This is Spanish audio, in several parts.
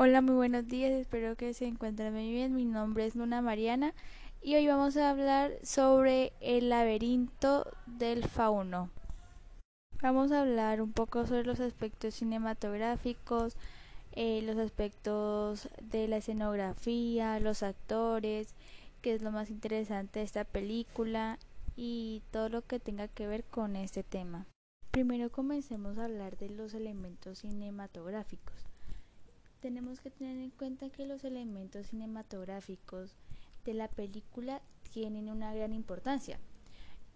Hola, muy buenos días, espero que se encuentren muy bien. Mi nombre es Luna Mariana y hoy vamos a hablar sobre el laberinto del fauno. Vamos a hablar un poco sobre los aspectos cinematográficos, eh, los aspectos de la escenografía, los actores, que es lo más interesante de esta película y todo lo que tenga que ver con este tema. Primero comencemos a hablar de los elementos cinematográficos tenemos que tener en cuenta que los elementos cinematográficos de la película tienen una gran importancia,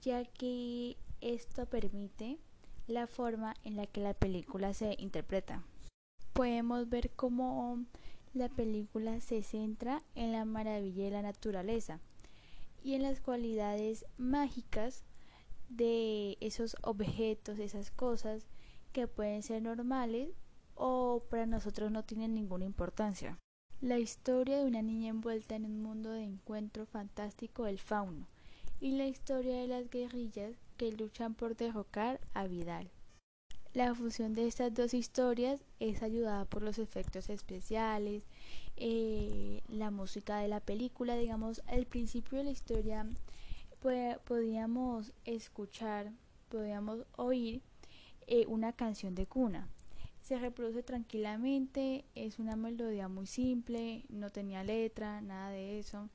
ya que esto permite la forma en la que la película se interpreta. Podemos ver cómo la película se centra en la maravilla de la naturaleza y en las cualidades mágicas de esos objetos, esas cosas que pueden ser normales o para nosotros no tiene ninguna importancia. La historia de una niña envuelta en un mundo de encuentro fantástico del fauno y la historia de las guerrillas que luchan por derrocar a Vidal. La fusión de estas dos historias es ayudada por los efectos especiales, eh, la música de la película, digamos, al principio de la historia podíamos escuchar, podíamos oír eh, una canción de cuna se reproduce tranquilamente, es una melodía muy simple, no tenía letra, nada de eso,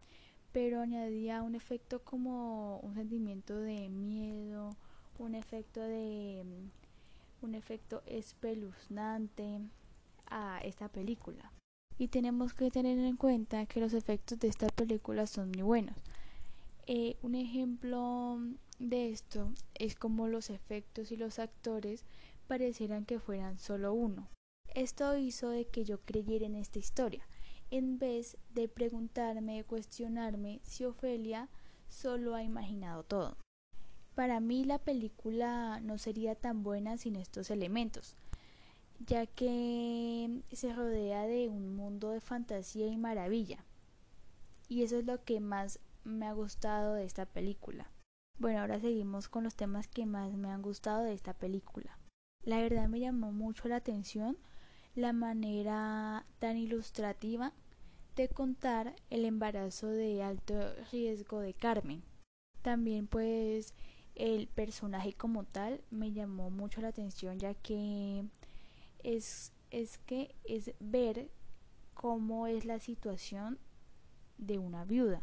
pero añadía un efecto como un sentimiento de miedo, un efecto de un efecto espeluznante a esta película. Y tenemos que tener en cuenta que los efectos de esta película son muy buenos. Eh, un ejemplo de esto es como los efectos y los actores parecieran que fueran solo uno. Esto hizo de que yo creyera en esta historia, en vez de preguntarme, cuestionarme si Ofelia solo ha imaginado todo. Para mí la película no sería tan buena sin estos elementos, ya que se rodea de un mundo de fantasía y maravilla. Y eso es lo que más me ha gustado de esta película. Bueno, ahora seguimos con los temas que más me han gustado de esta película. La verdad me llamó mucho la atención la manera tan ilustrativa de contar el embarazo de alto riesgo de Carmen. También pues el personaje como tal me llamó mucho la atención ya que es, es que es ver cómo es la situación de una viuda.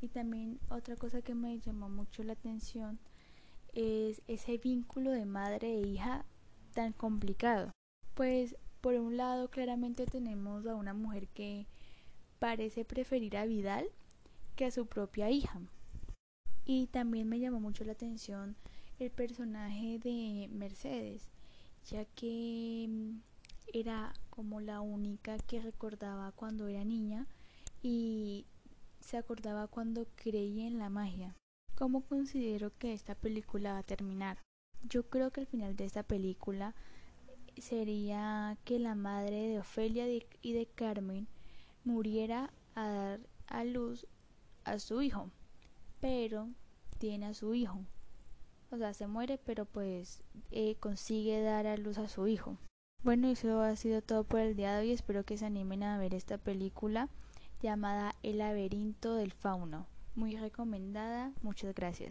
Y también otra cosa que me llamó mucho la atención es ese vínculo de madre e hija tan complicado. Pues por un lado claramente tenemos a una mujer que parece preferir a Vidal que a su propia hija. Y también me llamó mucho la atención el personaje de Mercedes, ya que mm, era como la única que recordaba cuando era niña y se acordaba cuando creía en la magia. ¿Cómo considero que esta película va a terminar? Yo creo que el final de esta película sería que la madre de Ofelia y de Carmen muriera a dar a luz a su hijo, pero tiene a su hijo. O sea, se muere, pero pues eh, consigue dar a luz a su hijo. Bueno, eso ha sido todo por el día de hoy. Espero que se animen a ver esta película llamada El laberinto del fauno muy recomendada. Muchas gracias.